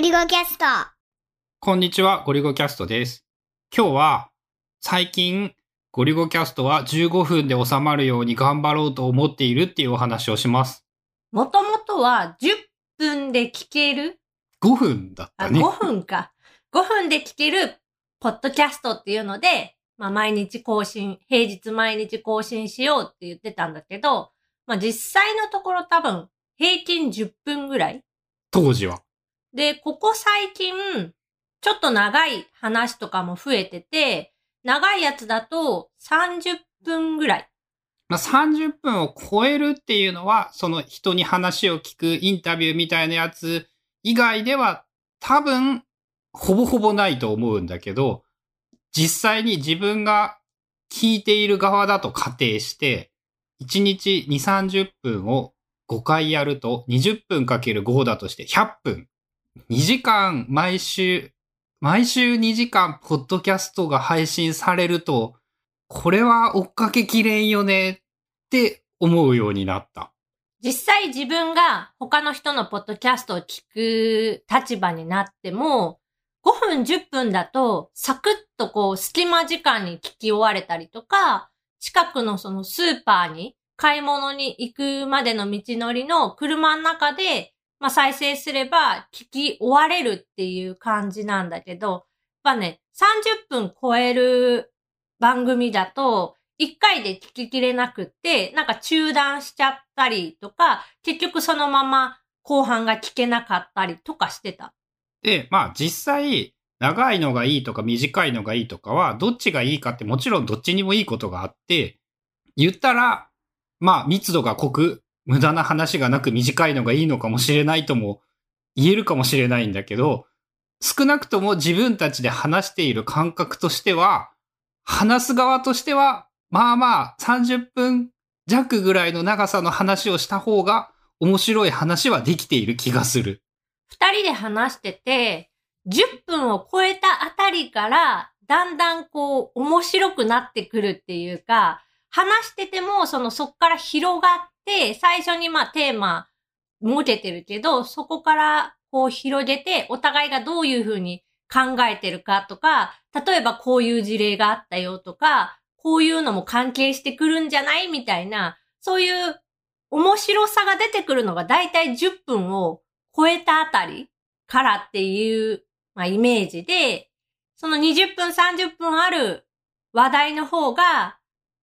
リゴキャスト。こんにちは、ゴリゴキャストです。今日は、最近、ゴリゴキャストは15分で収まるように頑張ろうと思っているっていうお話をします。もともとは10分で聞ける？5分だっあ、たね。5分か。5分で聞けるポッドキャストっていうので、まあ毎日更新、平日毎日更新しようって言ってたんだけど、まあ実際のところ多分平均10分ぐらい。当時は。で、ここ最近、ちょっと長い話とかも増えてて、長いやつだと30分ぐらい。まあ、30分を超えるっていうのは、その人に話を聞くインタビューみたいなやつ以外では多分、ほぼほぼないと思うんだけど、実際に自分が聞いている側だと仮定して、1日2、30分を5回やると20分かける5だとして100分。2時間毎週、毎週2時間ポッドキャストが配信されると、これは追っかけきれんよねって思うようになった。実際自分が他の人のポッドキャストを聞く立場になっても、5分10分だとサクッとこう隙間時間に聞き終われたりとか、近くのそのスーパーに買い物に行くまでの道のりの車の中で、まあ再生すれば聞き終われるっていう感じなんだけど、やっぱね、30分超える番組だと、一回で聞ききれなくって、なんか中断しちゃったりとか、結局そのまま後半が聞けなかったりとかしてた。で、まあ実際、長いのがいいとか短いのがいいとかは、どっちがいいかってもちろんどっちにもいいことがあって、言ったら、まあ密度が濃く、無駄な話がなく短いのがいいのかもしれないとも言えるかもしれないんだけど、少なくとも自分たちで話している感覚としては、話す側としては、まあまあ30分弱ぐらいの長さの話をした方が面白い話はできている気がする。二人で話してて、10分を超えたあたりから、だんだんこう、面白くなってくるっていうか、話してても、その、そっから広がって、最初にまあテーマ設けてるけど、そこからこう広げて、お互いがどういうふうに考えてるかとか、例えばこういう事例があったよとか、こういうのも関係してくるんじゃないみたいな、そういう面白さが出てくるのがだいたい10分を超えたあたりからっていう、まあ、イメージで、その20分30分ある話題の方が、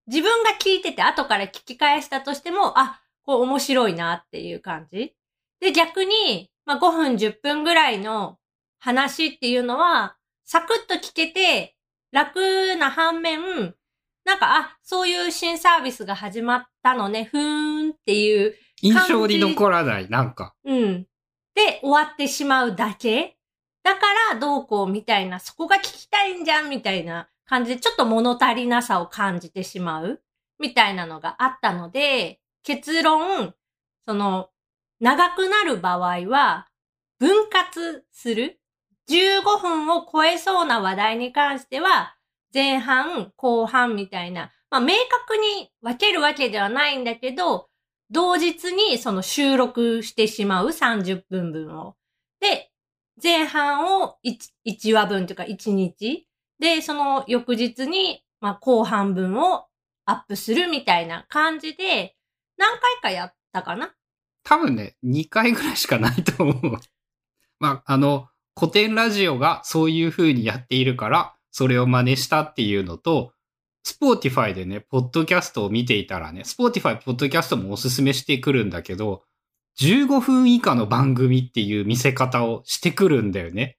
自分が聞いてて後から聞き返したとしても、あ、こう面白いなっていう感じ。で、逆に、まあ、5分10分ぐらいの話っていうのは、サクッと聞けて楽な反面、なんか、あ、そういう新サービスが始まったのね、ふーんっていう印象に残らない、なんか。うん。で、終わってしまうだけだから、どうこうみたいな、そこが聞きたいんじゃんみたいな感じで、ちょっと物足りなさを感じてしまうみたいなのがあったので、結論、その、長くなる場合は、分割する。15分を超えそうな話題に関しては、前半、後半みたいな、まあ明確に分けるわけではないんだけど、同日にその収録してしまう30分分を。で、前半を 1, 1話分というか1日。で、その翌日に、まあ、後半分をアップするみたいな感じで、何回かやったかな？多分ね、2回ぐらいしかないと思う。まあ、あの、古典ラジオがそういう風にやっているから、それを真似したっていうのと、 Spotify でね、ポッドキャストを見ていたらね、 Spotify、ポッドキャストもおすすめしてくるんだけど、15分以下の番組っていう見せ方をしてくるんだよね。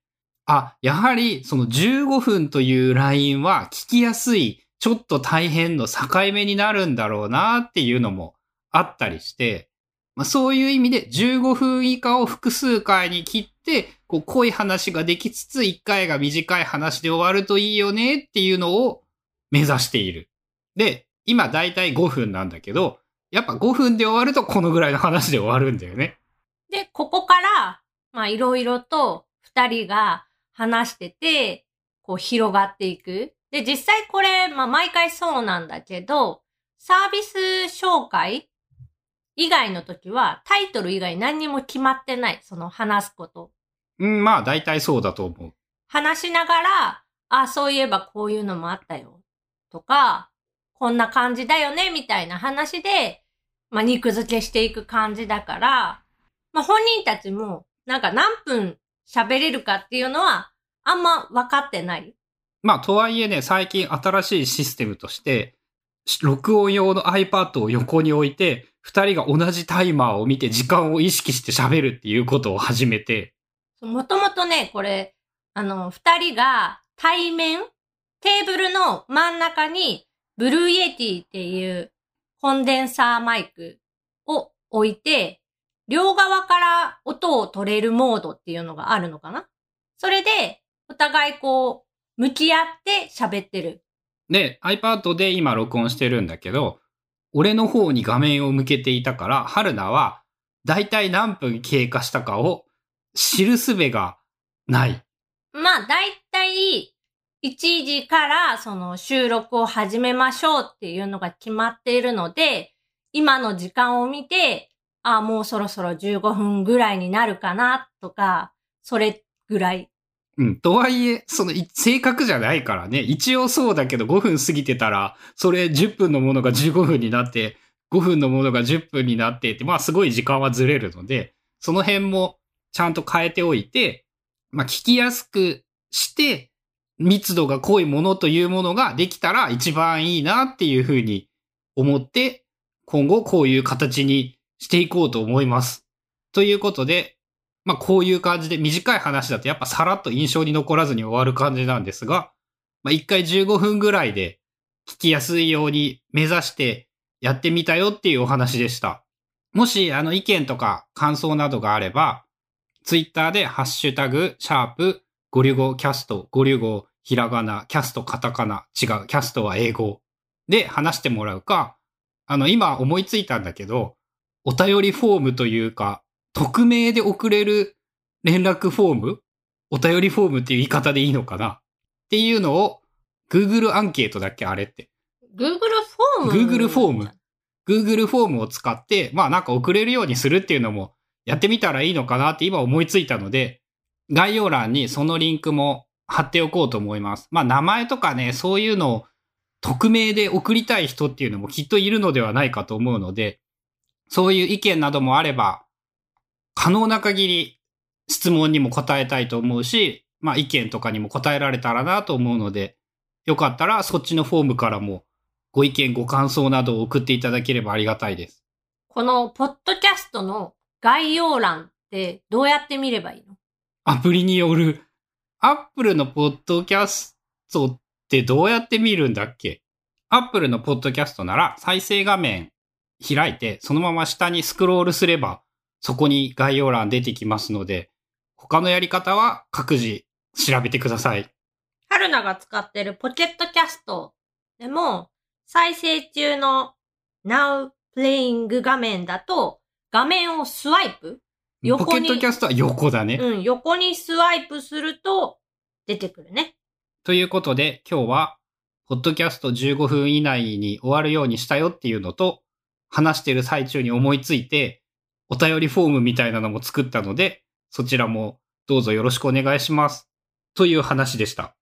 あ、やはりその15分というラインは聞きやすい、ちょっと大変の境目になるんだろうなっていうのもあったりして、まあ、そういう意味で15分以下を複数回に切って、こう濃い話ができつつ1回が短い話で終わるといいよねっていうのを目指している。で、今だいたい5分なんだけど、やっぱ5分で終わるとこのぐらいの話で終わるんだよね。で、ここから、まあいろいろと二人が話してて、こう広がっていく。で、実際これ、まあ毎回そうなんだけど、サービス紹介以外の時はタイトル以外何にも決まってない。その話すこと。うん、まあ大体そうだと思う。話しながら、あ、そういえばこういうのもあったよ。とか、こんな感じだよね、みたいな話で、まあ、肉付けしていく感じだから、まあ、本人たちも、なんか何分喋れるかっていうのは、あんま分かってない？まあとはいえね、最近新しいシステムとして、録音用の iPad を横に置いて、二人が同じタイマーを見て時間を意識して喋るっていうことを始めて、もともとね、これ、あの、二人が対面、テーブルの真ん中に、 Blue Yeti っていうコンデンサーマイクを置いて、両側から音を取れるモードっていうのがあるのかな？それで、お互いこう、向き合って喋ってる。で、iPad で今録音してるんだけど、俺の方に画面を向けていたから、春菜は、だいたい何分経過したかを知るすべがない。まあ、だいたい1時からその収録を始めましょうっていうのが決まっているので、今の時間を見て、あもうそろそろ15分ぐらいになるかなとか、それぐらい。うん。とはいえ、その、正確じゃないからね。一応そうだけど5分過ぎてたら、それ10分のものが15分になって、5分のものが10分になってって、まあすごい時間はずれるので、その辺もちゃんと変えておいて、まあ聞きやすくして、密度が濃いものというものができたら一番いいなっていうふうに思って、今後こういう形にしていこうと思います。ということで、まあこういう感じで短い話だとやっぱさらっと印象に残らずに終わる感じなんですが、まあ一回15分ぐらいで聞きやすいように目指してやってみたよっていうお話でした。もしあの意見とか感想などがあれば、ツイッターでハッシュタグ、シャープ、ゴリュゴキャスト、ゴリュゴひらがな、キャストカタカナ、違う、キャストは英語で話してもらうか、あの今思いついたんだけど、お便りフォームというか、匿名で送れる連絡フォーム？お便りフォームっていう言い方でいいのかな？っていうのを Google アンケートだっけあれって。Google フォーム Google フォーム Google フォームを使って、まあなんか送れるようにするっていうのもやってみたらいいのかなって今思いついたので、概要欄にそのリンクも貼っておこうと思います。まあ名前とかね、そういうのを匿名で送りたい人っていうのもきっといるのではないかと思うので、そういう意見などもあれば、可能な限り質問にも答えたいと思うし、まあ意見とかにも答えられたらなと思うので、よかったらそっちのフォームからもご意見ご感想などを送っていただければありがたいです。このポッドキャストの概要欄ってどうやって見ればいいの？アプリによる、アップルのポッドキャストってどうやって見るんだっけ？アップルのポッドキャストなら再生画面開いて、そのまま下にスクロールすれば、そこに概要欄出てきますので、他のやり方は各自調べてください。春菜が使ってるポケットキャストでも、再生中の Now Playing 画面だと、画面をスワイプ横にポケットキャストは横だね。うん、横にスワイプすると出てくるね。ということで、今日は、ポッドキャスト15分以内に終わるようにしたよっていうのと、話してる最中に思いついて、お便りフォームみたいなのも作ったので、そちらもどうぞよろしくお願いします。という話でした。